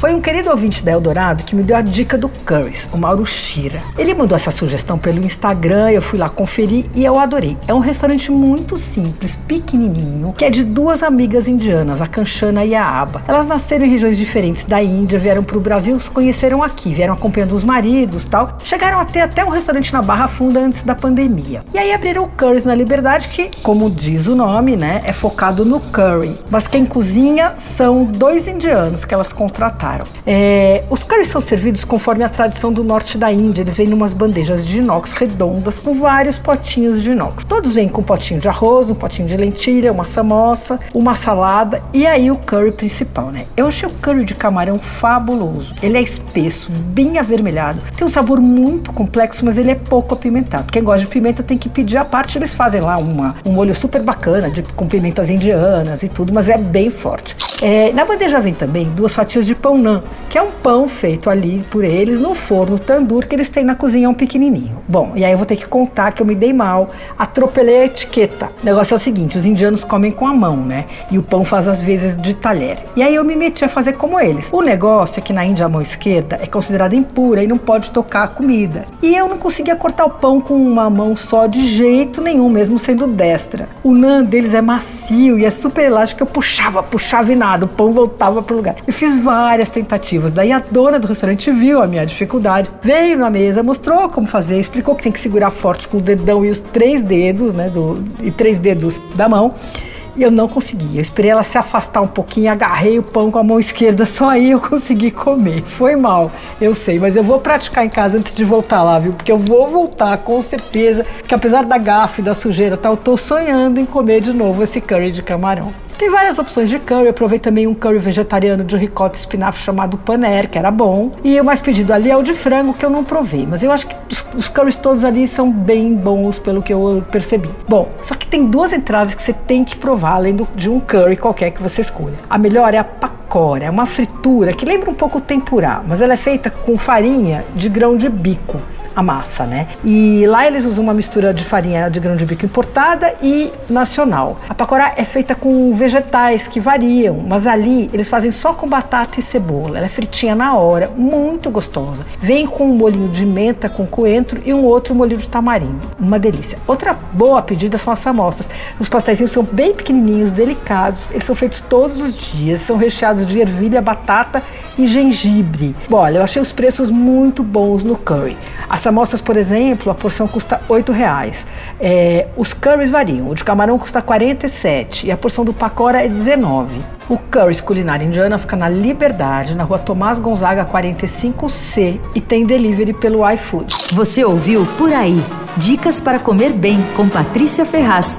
Foi um querido ouvinte da Eldorado que me deu a dica do curries, o Mauro Shira. Ele mandou essa sugestão pelo Instagram, eu fui lá conferir e eu adorei. É um restaurante muito simples, pequenininho, que é de duas amigas indianas, a Kanchana e a Aba. Elas nasceram em regiões diferentes da Índia, vieram para o Brasil, se conheceram aqui, vieram acompanhando os maridos tal. Chegaram a ter até um restaurante na Barra Funda antes da pandemia. E aí abriram o Currys na Liberdade, que, como diz o nome, né, é focado no curry. Mas quem cozinha são dois indianos que elas contrataram. É, os curries são servidos conforme a tradição do norte da Índia. Eles vêm em umas bandejas de inox redondas com vários potinhos de inox. Todos vêm com um potinho de arroz, um potinho de lentilha, uma samosa, uma salada e aí o curry principal, né? Eu achei o curry de camarão fabuloso. Ele é espesso, bem avermelhado, tem um sabor muito complexo, mas ele é pouco apimentado. Quem gosta de pimenta tem que pedir a parte, eles fazem lá uma, um molho super bacana, de, com pimentas indianas e tudo, mas é bem forte. É, na bandeja vem também duas fatias de pão nã, que é um pão feito ali por eles no forno tandur que eles têm na cozinha um pequenininho. Bom, e aí eu vou ter que contar que eu me dei mal, atropelei a etiqueta. O negócio é o seguinte, os indianos comem com a mão, né? E o pão faz às vezes de talher. E aí eu me meti a fazer como eles. O negócio é que na Índia a mão esquerda é considerada impura e não pode tocar a comida. E eu não conseguia cortar o pão com uma mão só de jeito nenhum, mesmo sendo destra. O nã deles é macio e é super elástico, eu puxava, puxava e nada o pão voltava para o lugar. Eu fiz várias tentativas, daí a dona do restaurante viu a minha dificuldade, veio na mesa, mostrou como fazer, explicou que tem que segurar forte com o dedão e os três dedos, né, do, e três dedos da mão. E eu não consegui. Eu esperei ela se afastar um pouquinho, agarrei o pão com a mão esquerda, só aí eu consegui comer. Foi mal, eu sei, mas eu vou praticar em casa antes de voltar lá, viu? Porque eu vou voltar com certeza, que apesar da gafe, da sujeira, tal, eu tô sonhando em comer de novo esse curry de camarão. Tem várias opções de curry. Eu provei também um curry vegetariano de ricota e espinafre chamado paner, que era bom. E o mais pedido ali é o de frango, que eu não provei. Mas eu acho que os, os curries todos ali são bem bons, pelo que eu percebi. Bom, só que tem duas entradas que você tem que provar, além do, de um curry qualquer que você escolha. A melhor é a pakora, é uma fritura que lembra um pouco o tempurá, mas ela é feita com farinha de grão de bico a massa, né? E lá eles usam uma mistura de farinha de grão de bico importada e nacional. A pacorá é feita com vegetais que variam, mas ali eles fazem só com batata e cebola. Ela é fritinha na hora, muito gostosa. Vem com um molhinho de menta com coentro e um outro molho de tamarindo. Uma delícia. Outra boa pedida são as samosas. Os pastéis são bem pequenininhos, delicados. Eles são feitos todos os dias, são recheados de ervilha, batata e gengibre. Bom, olha, eu achei os preços muito bons no curry. As samosas, por exemplo, a porção custa R$ reais. É, os curries variam. O de camarão custa 47 e a porção do pacora é 19. O Currys Culinária Indiana fica na Liberdade, na rua Tomás Gonzaga 45C e tem delivery pelo iFood. Você ouviu Por Aí. Dicas para comer bem com Patrícia Ferraz.